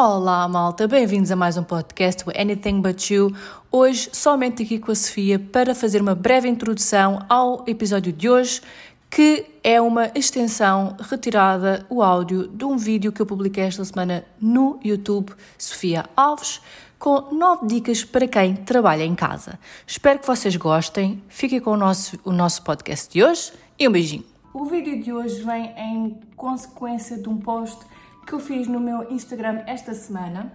Olá, malta, bem-vindos a mais um podcast, o Anything But You. Hoje, somente aqui com a Sofia para fazer uma breve introdução ao episódio de hoje, que é uma extensão retirada, o áudio, de um vídeo que eu publiquei esta semana no YouTube, Sofia Alves, com nove dicas para quem trabalha em casa. Espero que vocês gostem, fiquem com o nosso, o nosso podcast de hoje e um beijinho. O vídeo de hoje vem em consequência de um post que eu fiz no meu Instagram esta semana,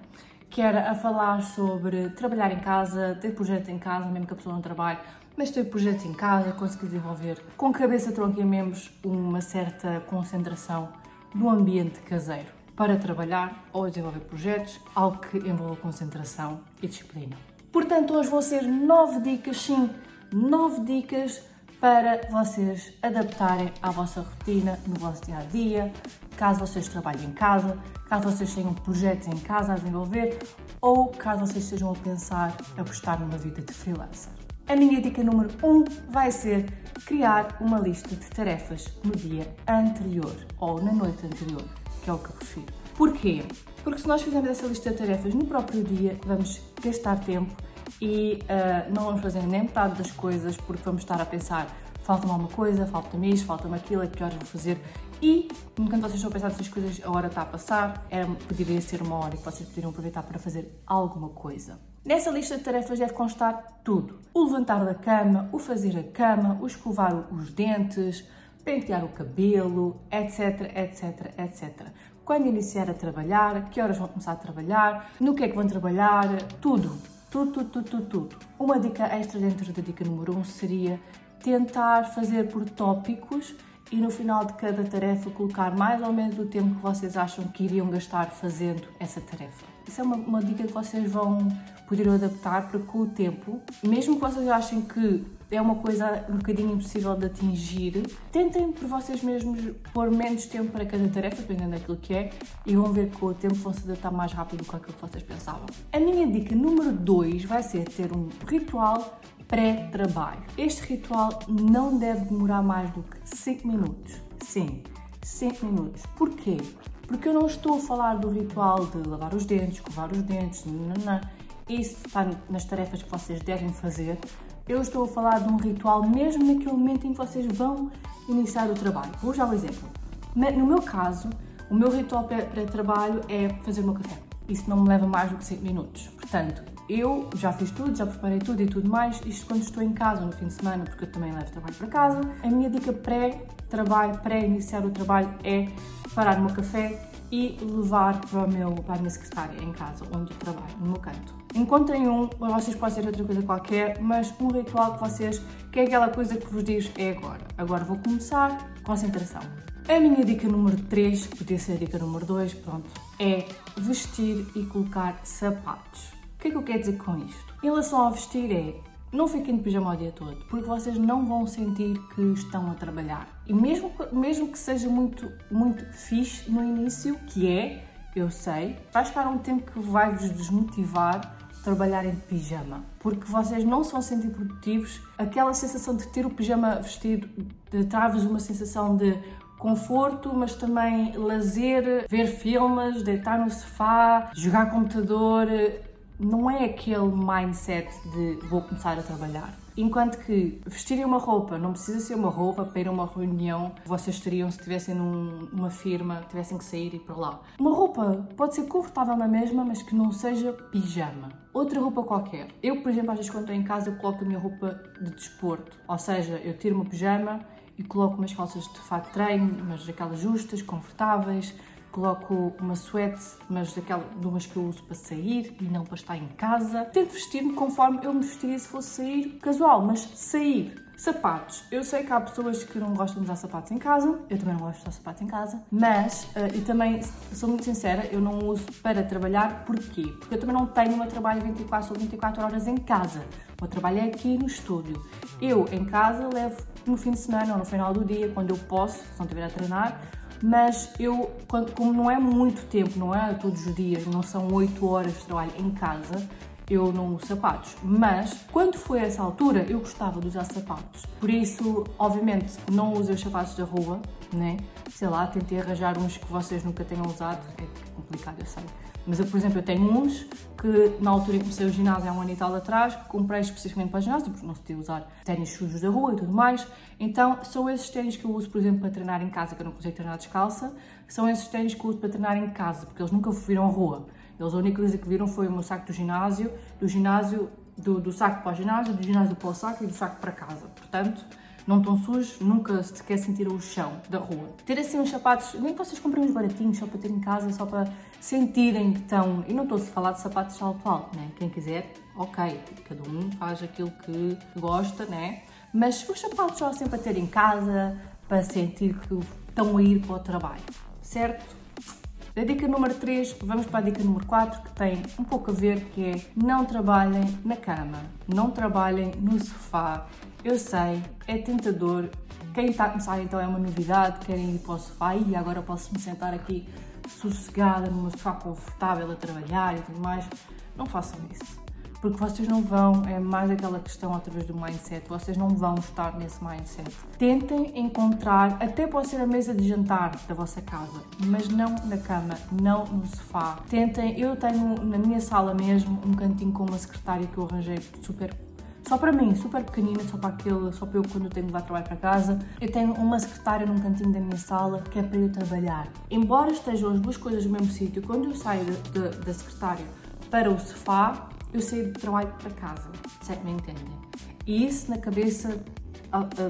que era a falar sobre trabalhar em casa, ter projetos em casa, mesmo que a pessoa não trabalhe, mas ter projetos em casa, conseguir desenvolver com cabeça, tronco e membros uma certa concentração no ambiente caseiro para trabalhar ou desenvolver projetos, algo que envolva concentração e disciplina. Portanto, hoje vão ser nove dicas, sim, nove dicas para vocês adaptarem à vossa rotina, no vosso dia a dia, caso vocês trabalhem em casa, caso vocês tenham projetos em casa a desenvolver ou caso vocês estejam a pensar apostar numa vida de freelancer. A minha dica número 1 um vai ser criar uma lista de tarefas no dia anterior ou na noite anterior, que é o que eu prefiro. Porquê? Porque se nós fizermos essa lista de tarefas no próprio dia, vamos gastar tempo e uh, não vamos fazer nem metade das coisas porque vamos estar a pensar falta-me alguma coisa, falta-me isto, falta-me aquilo, é que horas vou fazer e enquanto vocês estão a pensar nessas coisas, a hora está a passar, é, poderia ser uma hora que vocês poderiam aproveitar para fazer alguma coisa. Nessa lista de tarefas deve constar tudo: o levantar da cama, o fazer a cama, o escovar os dentes, pentear o cabelo, etc, etc, etc. Quando iniciar a trabalhar, que horas vão começar a trabalhar, no que é que vão trabalhar, tudo. Tudo, tudo, tudo, tudo, tudo. Uma dica extra dentro da dica número 1 um seria tentar fazer por tópicos e no final de cada tarefa colocar mais ou menos o tempo que vocês acham que iriam gastar fazendo essa tarefa. Isso é uma, uma dica que vocês vão poder adaptar para com o tempo, mesmo que vocês achem que é uma coisa um bocadinho impossível de atingir, tentem por vocês mesmos pôr menos tempo para cada tarefa, dependendo daquilo que é, e vão ver que com o tempo vão se adaptar mais rápido do que aquilo que vocês pensavam. A minha dica número 2 vai ser ter um ritual pré-trabalho. Este ritual não deve demorar mais do que 5 minutos. Sim, 5 minutos. Porquê? Porque eu não estou a falar do ritual de lavar os dentes, escovar os dentes, isso está nas tarefas que vocês devem fazer. Eu estou a falar de um ritual mesmo naquele momento em que vocês vão iniciar o trabalho. Vou já um exemplo. No meu caso, o meu ritual pré-trabalho é fazer o meu café. Isso não me leva mais do que 5 minutos. Portanto, eu já fiz tudo, já preparei tudo e tudo mais. Isto quando estou em casa no fim de semana, porque eu também levo trabalho para casa. A minha dica pré-trabalho, pré-iniciar o trabalho é parar no meu café e levar para, o meu, para a minha secretária em casa, onde eu trabalho, no meu canto. Encontrem um, vocês podem ser outra coisa qualquer, mas um ritual que vocês, que é aquela coisa que vos diz é agora. Agora vou começar, concentração. A minha dica número 3, podia ser a dica número 2, pronto, é vestir e colocar sapatos. O que é que eu quero dizer com isto? Em relação ao vestir é não fiquem de pijama o dia todo, porque vocês não vão sentir que estão a trabalhar. E mesmo, mesmo que seja muito, muito fixe no início, que é, eu sei, vai chegar um tempo que vai vos desmotivar trabalhar em pijama, porque vocês não se vão sentir produtivos. Aquela sensação de ter o pijama vestido traz-vos uma sensação de conforto, mas também lazer, ver filmes, deitar no sofá, jogar computador. Não é aquele mindset de vou começar a trabalhar. Enquanto que vestirem uma roupa não precisa ser uma roupa para ir a uma reunião vocês teriam se estivessem numa firma, tivessem que sair e ir para lá. Uma roupa pode ser confortável na mesma, mas que não seja pijama. Outra roupa qualquer. Eu, por exemplo, às vezes quando estou em casa, coloco a minha roupa de desporto. Ou seja, eu tiro meu pijama e coloco umas calças de fato treino, mas daquelas justas, confortáveis, coloco uma suéte, mas daquelas umas que eu uso para sair e não para estar em casa. Tento vestir-me conforme eu me vestiria se fosse sair casual, mas sair. Sapatos. Eu sei que há pessoas que não gostam de usar sapatos em casa, eu também não gosto de usar sapatos em casa, mas, uh, e também, sou muito sincera, eu não uso para trabalhar, porquê? Porque eu também não tenho um trabalho 24 ou 24 horas em casa. O meu trabalho é aqui no estúdio. Eu, em casa, levo no fim de semana ou no final do dia, quando eu posso, se não estiver a treinar, mas eu, como não é muito tempo, não é todos os dias, não são 8 horas de trabalho em casa, eu não uso sapatos. Mas quando foi essa altura, eu gostava de usar sapatos. Por isso, obviamente, não usei os sapatos da rua, né? Sei lá, tentei arranjar uns que vocês nunca tenham usado, é complicado, eu sei Mas eu, por exemplo, eu tenho uns que na altura em que comecei o ginásio há um ano e tal atrás, que comprei especificamente para ginásio, porque não se podia usar ténis sujos da rua e tudo mais. Então são esses ténis que eu uso, por exemplo, para treinar em casa, que eu não consigo treinar descalça. São esses ténis que eu uso para treinar em casa, porque eles nunca viram a rua. Eles a única coisa que viram foi o meu saco do ginásio, do ginásio, do, do saco para o ginásio, do ginásio para o saco e do saco para casa. Portanto, não estão sujos, nunca sequer sentiram o chão da rua. Ter assim uns sapatos, nem que vocês comprem uns baratinhos só para ter em casa, só para sentirem que estão. E não estou a falar de sapatos de alto alto, né? Quem quiser, ok, cada um faz aquilo que gosta, né? Mas os sapatos só assim para ter em casa, para sentir que estão a ir para o trabalho, certo? Da dica número 3, vamos para a dica número 4, que tem um pouco a ver, que é não trabalhem na cama, não trabalhem no sofá. Eu sei, é tentador. Quem está a começar então é uma novidade, querem ir para o sofá e agora posso me sentar aqui sossegada, numa sofá confortável a trabalhar e tudo mais. Não façam isso porque vocês não vão, é mais aquela questão através do mindset, vocês não vão estar nesse mindset. Tentem encontrar, até pode ser a mesa de jantar da vossa casa, mas não na cama, não no sofá. Tentem, eu tenho na minha sala mesmo um cantinho com uma secretária que eu arranjei super só para mim, super pequenina, só para aquele, só para eu quando tenho de levar trabalho para casa. Eu tenho uma secretária num cantinho da minha sala que é para eu trabalhar. Embora estejam as duas coisas no mesmo sítio, quando eu saio de, de, da secretária para o sofá, eu saí do trabalho para casa, se é que me entendem. E isso na cabeça,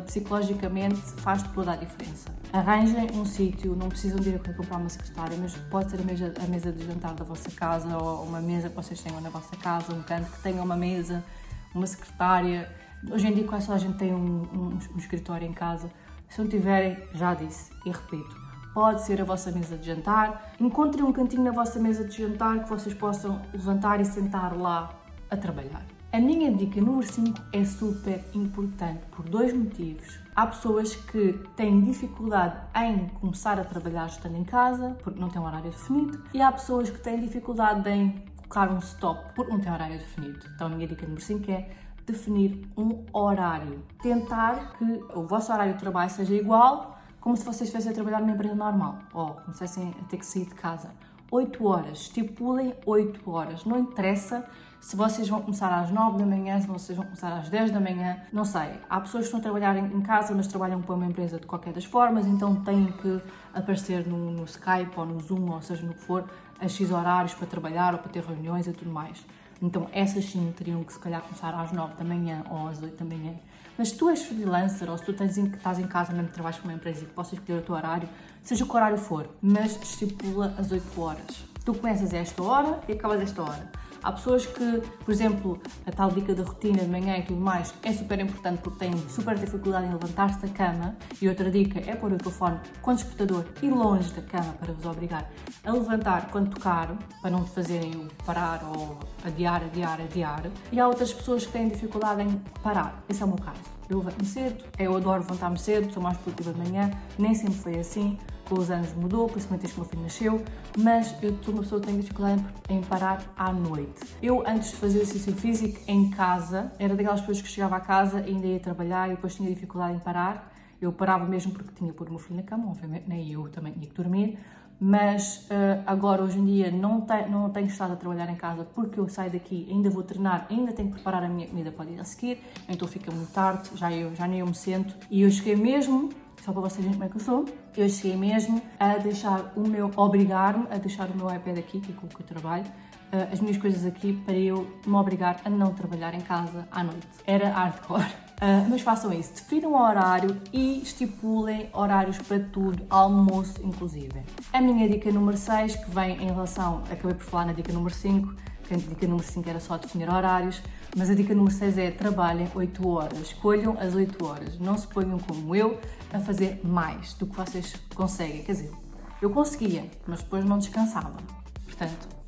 psicologicamente, faz toda a diferença. Arranjem um sítio, não precisam de ir a comprar uma secretária, mas pode ser a mesa, a mesa de jantar da vossa casa ou uma mesa que vocês tenham na vossa casa, um canto que tenha uma mesa, uma secretária. Hoje em dia quase a gente tem um, um, um escritório em casa. Se não tiverem, já disse e repito, pode ser a vossa mesa de jantar. Encontrem um cantinho na vossa mesa de jantar que vocês possam levantar e sentar lá a trabalhar. A minha dica número 5 é super importante por dois motivos. Há pessoas que têm dificuldade em começar a trabalhar estando em casa, porque não têm um horário definido, e há pessoas que têm dificuldade em colocar um stop porque não têm horário definido. Então a minha dica número 5 é definir um horário. Tentar que o vosso horário de trabalho seja igual como se vocês estivessem a trabalhar numa empresa normal ou começassem a ter que sair de casa. 8 horas, estipulem 8 horas. Não interessa se vocês vão começar às 9 da manhã, se vocês vão começar às 10 da manhã, não sei. Há pessoas que estão a trabalhar em casa, mas trabalham para uma empresa de qualquer das formas, então têm que aparecer no, no Skype ou no Zoom, ou seja, no que for, a X horários para trabalhar ou para ter reuniões e tudo mais. Então essas sim teriam que se calhar começar às 9 da manhã ou às 8 da manhã. Mas se tu és freelancer ou se tu tens, estás em casa mesmo trabalhas para uma empresa e que possas escolher o teu horário, seja o que horário for, mas estipula as 8 horas. Tu começas a esta hora e acabas a esta hora. Há pessoas que, por exemplo, a tal dica da rotina de manhã e tudo mais é super importante porque têm super dificuldade em levantar-se da cama. E outra dica é pôr o telefone com o despertador e longe da cama para vos obrigar a levantar quando tocar, para não te fazerem parar ou adiar, adiar, adiar. E há outras pessoas que têm dificuldade em parar. Esse é o meu caso. Eu levanto-me cedo, eu adoro levantar-me cedo, sou mais produtiva de manhã, nem sempre foi assim com os anos mudou, principalmente desde que o meu filho nasceu, mas eu sou uma pessoa que tem dificuldade em parar à noite. Eu, antes de fazer exercício físico em casa, era daquelas pessoas que chegava a casa e ainda ia trabalhar e depois tinha dificuldade em parar. Eu parava mesmo porque tinha pôr o meu filho na cama, obviamente, nem eu também tinha que dormir, mas uh, agora, hoje em dia, não, te, não tenho estado a trabalhar em casa porque eu saio daqui, ainda vou treinar, ainda tenho que preparar a minha comida para o dia a seguir, então fica muito tarde, já, eu, já nem eu me sento. E eu cheguei mesmo só para vocês verem como é que eu sou, eu cheguei mesmo a deixar o meu, obrigar-me a deixar o meu iPad aqui, que é com o que eu trabalho, uh, as minhas coisas aqui, para eu me obrigar a não trabalhar em casa à noite. Era hardcore. Uh, mas façam isso, definam o horário e estipulem horários para tudo, almoço inclusive. A minha dica número 6, que vem em relação, acabei por falar na dica número 5, que a dica número 5 era só definir horários, mas a dica número 6 é trabalhem 8 horas, escolham as 8 horas, não se ponham como eu a fazer mais do que vocês conseguem. Quer dizer, eu conseguia, mas depois não descansava. Portanto,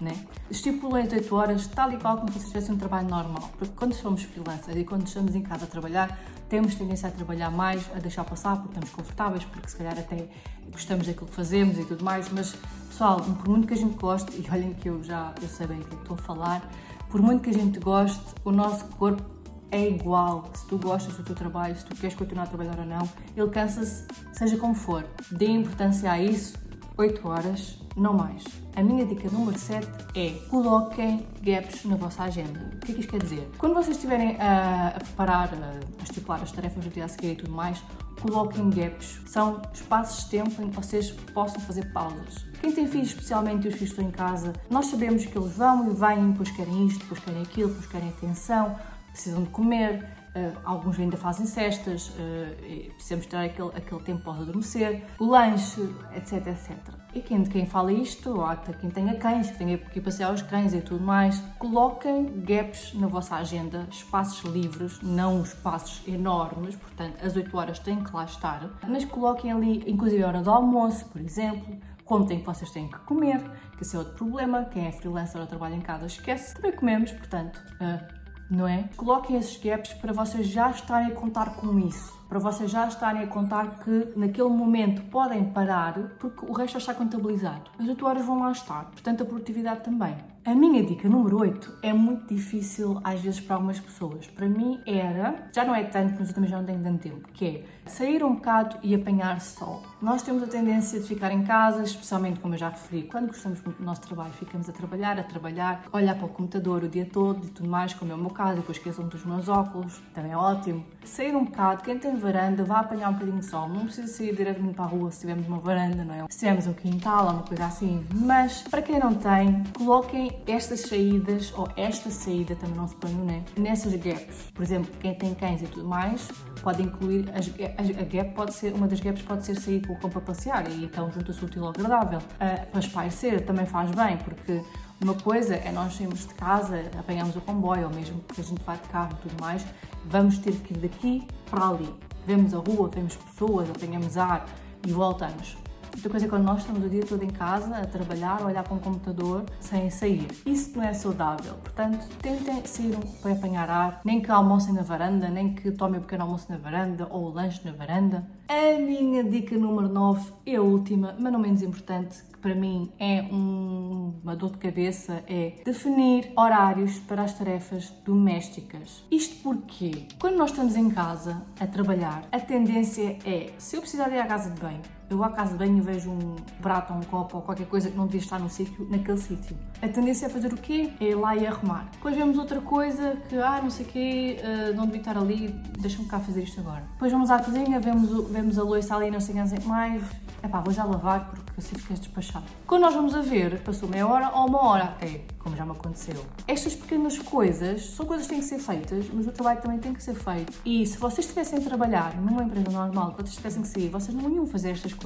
né? Estipulei as 8 horas tal e qual como se vocês tivessem um trabalho normal. Porque quando somos freelancers e quando estamos em casa a trabalhar, temos tendência a trabalhar mais, a deixar passar porque estamos confortáveis, porque se calhar até gostamos daquilo que fazemos e tudo mais, mas pessoal, por muito que a gente goste, e olhem que eu já eu sei bem o que estou a falar, por muito que a gente goste, o nosso corpo é igual. Se tu gostas do teu trabalho, se tu queres continuar a trabalhar ou não, ele cansa-se, seja como for. Dê importância a isso, 8 horas, não mais. A minha dica número 7 é coloquem gaps na vossa agenda. O que é que isto quer dizer? Quando vocês estiverem a, a preparar, a, a estipular as tarefas do dia a seguir e tudo mais, coloquem gaps. São espaços de tempo em que vocês possam fazer pausas. Quem tem filhos, especialmente os filhos estão em casa, nós sabemos que eles vão e vêm, depois querem isto, depois querem aquilo, depois querem atenção, precisam de comer, Uh, alguns ainda fazem cestas, uh, precisamos ter aquele, aquele tempo para adormecer, o lanche, etc, etc. E quem, quem fala isto, ou até quem tenha cães, que tenha que passear os cães e tudo mais, coloquem gaps na vossa agenda, espaços livres, não espaços enormes, portanto, as 8 horas têm que lá estar, mas coloquem ali, inclusive a hora do almoço, por exemplo, contem que vocês têm que comer, que esse é outro problema, quem é freelancer ou trabalha em casa esquece, também comemos, portanto, uh, não é? Coloquem esses gaps para vocês já estarem a contar com isso, para vocês já estarem a contar que naquele momento podem parar, porque o resto já está contabilizado. As 8 horas vão lá estar, portanto a produtividade também. A minha dica número 8 é muito difícil às vezes para algumas pessoas. Para mim era, já não é tanto, mas eu também já não tenho tanto tempo, que é sair um bocado e apanhar sol. Nós temos a tendência de ficar em casa, especialmente como eu já referi, quando gostamos muito do nosso trabalho, ficamos a trabalhar, a trabalhar, olhar para o computador o dia todo e tudo mais, como é o meu caso, depois esqueçam dos meus óculos, também é ótimo. Sair um bocado, quem tem varanda, vá apanhar um bocadinho de sol, não precisa sair diretamente para a rua se tivermos uma varanda, não é? Se tivermos um quintal ou uma coisa assim, mas para quem não tem, coloquem estas saídas, ou esta saída também não se põe no né? nessas gaps. Por exemplo, quem tem cães e tudo mais, pode incluir as, a, a gap pode ser uma das gaps pode ser sair com o cão para passear e então junta-se útil ao agradável uh, para espairecer também faz bem porque uma coisa é nós sairmos de casa apanhamos o comboio ou mesmo que a gente vai de carro e tudo mais vamos ter que ir daqui para ali vemos a rua vemos pessoas apanhamos ar e voltamos Outra coisa é quando nós estamos o dia todo em casa a trabalhar, a olhar para um computador sem sair. Isso não é saudável. Portanto, tentem sair para apanhar ar, nem que almocem na varanda, nem que tomem um pequeno almoço na varanda ou o lanche na varanda. A minha dica número 9 é a última, mas não menos importante, que para mim é um, uma dor de cabeça, é definir horários para as tarefas domésticas. Isto porque, quando nós estamos em casa a trabalhar, a tendência é, se eu precisar ir à casa de banho, eu à casa de banho vejo um prato, um copo ou qualquer coisa que não devia estar no sítio, naquele sítio. A tendência é fazer o quê? É ir lá e arrumar. Depois vemos outra coisa que, ah, não sei o quê, uh, não devia estar ali, deixa-me cá fazer isto agora. Depois vamos à cozinha, vemos, vemos a louça ali, não sei o que mais. Epá, vou já lavar porque assim ficas despachado. Quando nós vamos a ver, passou meia hora ou uma hora até, como já me aconteceu. Estas pequenas coisas são coisas que têm que ser feitas, mas o trabalho também tem que ser feito. E se vocês estivessem a trabalhar numa empresa normal, que vocês tivessem que sair, vocês não iam fazer estas coisas.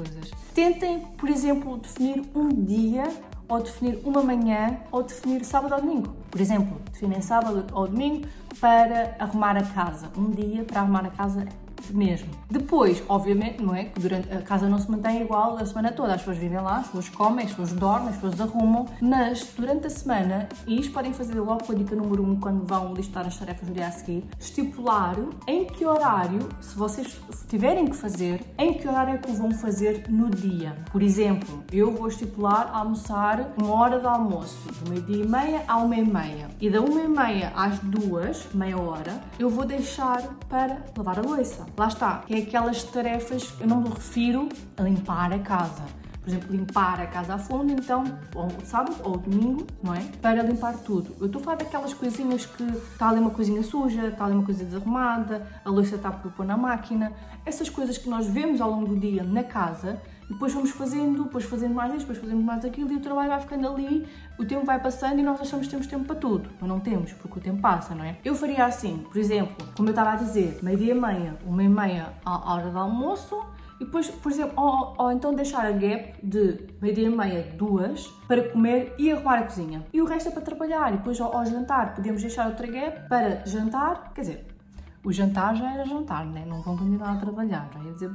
Tentem, por exemplo, definir um dia ou definir uma manhã ou definir sábado ou domingo. Por exemplo, definem sábado ou domingo para arrumar a casa. Um dia para arrumar a casa mesmo. Depois, obviamente, não é que durante a casa não se mantém igual a semana toda. As pessoas vivem lá, as pessoas comem, as pessoas dormem, as pessoas arrumam, mas durante a semana, e isto podem fazer logo com a dica número 1 um, quando vão listar as tarefas no dia a seguir, estipular em que horário, se vocês tiverem que fazer, em que horário é que vão fazer no dia. Por exemplo, eu vou estipular almoçar uma hora de almoço, do meio-dia e meia à uma e meia. E da uma e meia às duas, meia hora, eu vou deixar para lavar a louça. Lá está, é aquelas tarefas, eu não me refiro a limpar a casa. Por exemplo, limpar a casa a fundo, então, ou sábado ou domingo, não é? Para limpar tudo. Eu estou a falar daquelas coisinhas que está ali uma coisinha suja, está ali uma coisa desarrumada, a louça está por pôr na máquina. Essas coisas que nós vemos ao longo do dia na casa depois vamos fazendo, depois fazendo mais isto, depois fazendo mais aquilo e o trabalho vai ficando ali, o tempo vai passando e nós achamos que temos tempo para tudo. Mas não temos, porque o tempo passa, não é? Eu faria assim, por exemplo, como eu estava a dizer, meio-dia e meia, uma e meia à hora do almoço, e depois, por exemplo, ou, ou então deixar a gap de meio-dia e meia, duas, para comer e arrumar a cozinha. E o resto é para trabalhar. E depois ao, ao jantar podemos deixar outra gap para jantar, quer dizer, o jantar já era jantar, né? Não vão continuar a trabalhar, já ia dizer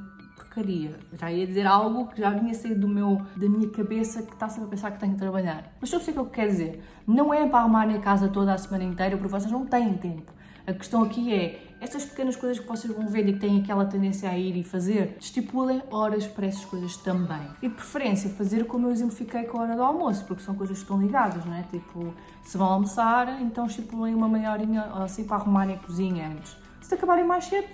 porcaria. Já ia dizer algo que já vinha sair do meu, da minha cabeça que está sempre a pensar que tenho que trabalhar. Mas eu sei o que eu quero dizer. Não é para arrumar a casa toda a semana inteira porque vocês não têm tempo. A questão aqui é, estas pequenas coisas que vocês vão ver e que têm aquela tendência a ir e fazer, estipulem horas para essas coisas também. E de preferência, fazer como eu exemplifiquei com a hora do almoço, porque são coisas que estão ligadas, não é? Tipo, se vão almoçar, então estipulem uma meia horinha assim para arrumarem a cozinha antes. Se acabarem mais cedo,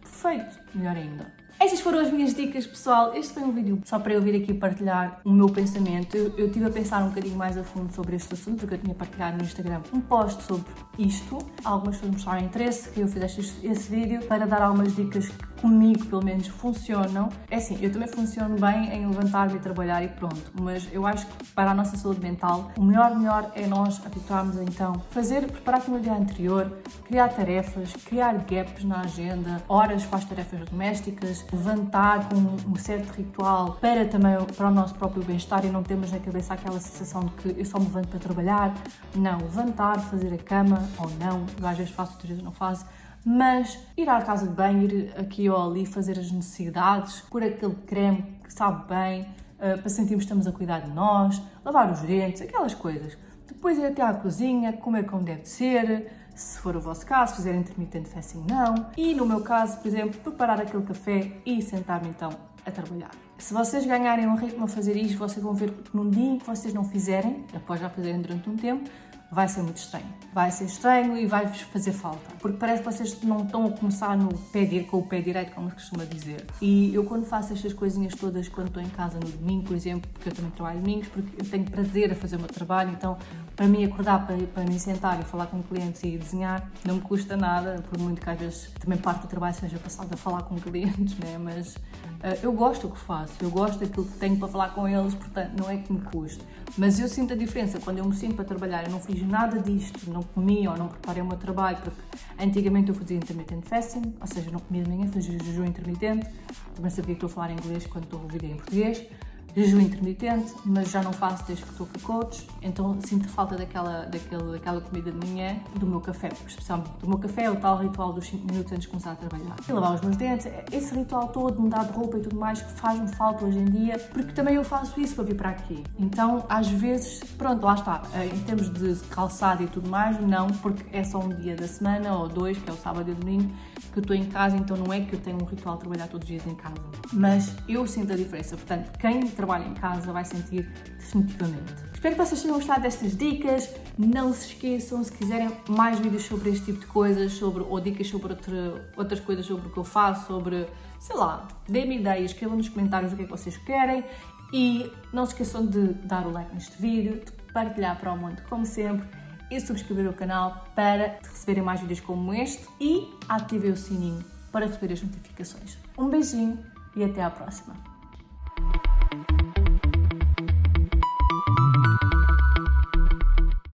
perfeito, melhor ainda. Estas foram as minhas dicas, pessoal. Este foi um vídeo só para eu vir aqui partilhar o meu pensamento. Eu, eu tive a pensar um bocadinho mais a fundo sobre este assunto, porque eu tinha partilhado no Instagram um post sobre isto. Algumas pessoas mostraram interesse que eu fizesse este, esse vídeo para dar algumas dicas que comigo, pelo menos, funcionam. É assim, eu também funciono bem em levantar-me e trabalhar e pronto, mas eu acho que para a nossa saúde mental, o melhor, melhor é nós habituarmos então fazer, preparar no dia anterior, criar tarefas, criar gaps na agenda, horas para as tarefas domésticas, levantar com um certo ritual para também para o nosso próprio bem-estar e não termos na cabeça aquela sensação de que eu só me levanto para trabalhar. Não, levantar, fazer a cama ou não, eu às vezes faço, outras vezes não faço mas ir à casa de banho, ir aqui ou ali fazer as necessidades, pôr aquele creme que sabe bem, uh, para sentirmos que estamos a cuidar de nós, lavar os dentes, aquelas coisas. Depois ir até à cozinha, comer como deve ser, se for o vosso caso, fazer intermitente fasting não. E no meu caso, por exemplo, preparar aquele café e sentar-me então a trabalhar. Se vocês ganharem um ritmo a fazer isto, vocês vão ver que num dia em que vocês não fizerem, após já fazerem durante um tempo, vai ser muito estranho. Vai ser estranho e vai-vos fazer falta. Porque parece que vocês não estão a começar no pé direito, com o pé direito, como se costuma dizer. E eu quando faço estas coisinhas todas, quando estou em casa no domingo, por exemplo, porque eu também trabalho domingos, porque eu tenho prazer a fazer o meu trabalho, então para mim acordar, para, para me sentar e falar com clientes e desenhar, não me custa nada, por muito que às vezes também parte do trabalho seja passado a falar com clientes, né? mas eu gosto do que faço, eu gosto daquilo que tenho para falar com eles, portanto não é que me custe. Mas eu sinto a diferença quando eu me sinto para trabalhar, eu não fiz nada disto, não comi ou não preparei o meu trabalho, porque antigamente eu fazia intermittent fasting, ou seja, não comia de manhã, fazia jejum intermitente, também sabia que estou a falar inglês quando estou a ouvir em português, jejum intermitente, mas já não faço desde que estou com coach, então sinto falta daquela, daquela, daquela comida de manhã do meu café, especialmente do meu café, é o tal ritual dos 5 minutos antes de começar a trabalhar. E lavar os meus dentes, esse ritual todo, mudar de roupa e tudo mais, que faz-me falta hoje em dia, porque também eu faço isso para vir para aqui. Então, às vezes, pronto, lá está, eh, em termos de calçado e tudo mais, não, porque é só um dia da semana ou dois, que é o sábado e o domingo, que eu estou em casa, então não é que eu tenho um ritual de trabalhar todos os dias em casa. Mas eu sinto a diferença, portanto, quem trabalha em casa vai sentir definitivamente. Espero que vocês tenham gostado destas dicas. Não se esqueçam, se quiserem mais vídeos sobre este tipo de coisas, sobre, ou dicas sobre outra, outras coisas sobre o que eu faço, sobre, sei lá, dê-me ideias, escrevam nos comentários o que é que vocês querem. E não se esqueçam de dar o like neste vídeo, de partilhar para o mundo, como sempre, e subscrever o canal para receberem mais vídeos como este e ativem o sininho para receber as notificações. Um beijinho e até à próxima!